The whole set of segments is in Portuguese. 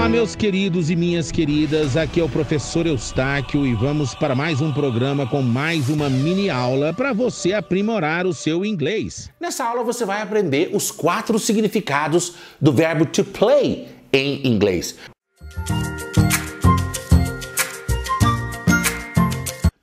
Olá, meus queridos e minhas queridas. Aqui é o professor Eustáquio e vamos para mais um programa com mais uma mini aula para você aprimorar o seu inglês. Nessa aula você vai aprender os quatro significados do verbo to play em inglês.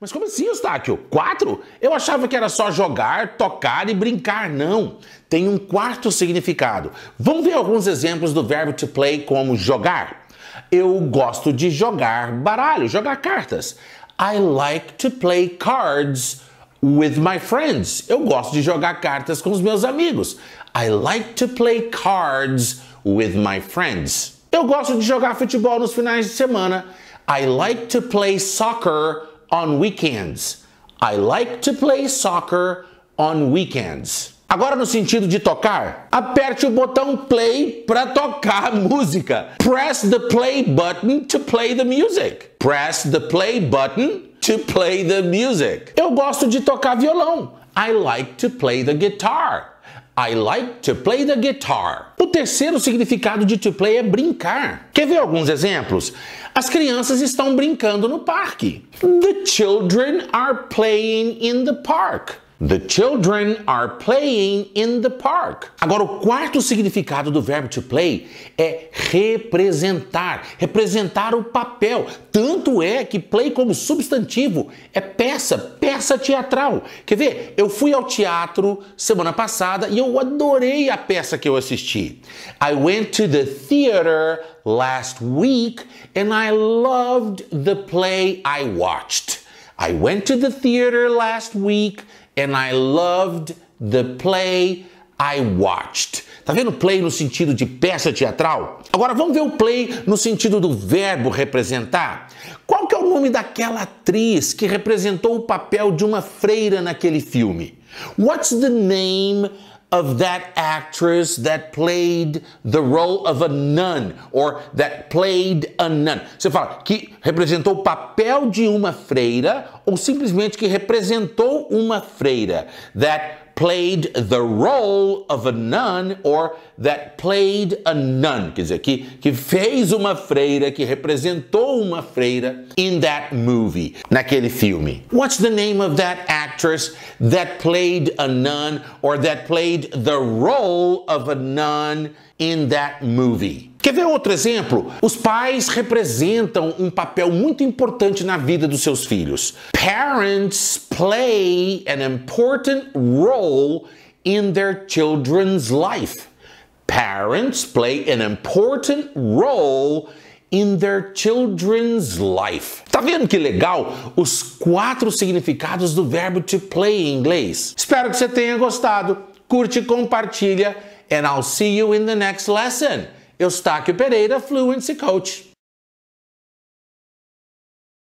Mas como assim, Eustáquio? Quatro? Eu achava que era só jogar, tocar e brincar. Não. Tem um quarto significado. Vamos ver alguns exemplos do verbo to play como jogar. Eu gosto de jogar baralho, jogar cartas. I like to play cards with my friends. Eu gosto de jogar cartas com os meus amigos. I like to play cards with my friends. Eu gosto de jogar futebol nos finais de semana. I like to play soccer on weekends. I like to play soccer on weekends. Agora no sentido de tocar, aperte o botão play para tocar a música. Press the play button to play the music. Press the play button to play the music. Eu gosto de tocar violão. I like to play the guitar. I like to play the guitar. O terceiro significado de to play é brincar. Quer ver alguns exemplos? As crianças estão brincando no parque. The children are playing in the park. The children are playing in the park. Agora, o quarto significado do verbo to play é representar, representar o papel. Tanto é que play como substantivo é peça, peça teatral. Quer ver? Eu fui ao teatro semana passada e eu adorei a peça que eu assisti. I went to the theater last week and I loved the play I watched. I went to the theater last week and I loved the play I watched. Tá vendo play no sentido de peça teatral? Agora vamos ver o play no sentido do verbo representar. Qual que é o nome daquela atriz que representou o papel de uma freira naquele filme? What's the name of that actress that played the role of a nun or that played a nun. Você fala que representou o papel de uma freira ou simplesmente que representou uma freira. That played the role of a nun or that played a nun, quer dizer, que, que fez uma freira, que representou uma freira in that movie, naquele filme. What's the name of that actress that played a nun or that played the role of a nun in that movie? Quer ver outro exemplo? Os pais representam um papel muito importante na vida dos seus filhos. Parents play an important role in their children's life. Parents play an important role in their children's life. Tá vendo que legal? Os quatro significados do verbo to play em inglês. Espero que você tenha gostado. Curte, compartilha, and I'll see you in the next lesson. Eustáquio Pereira, Fluency Coach.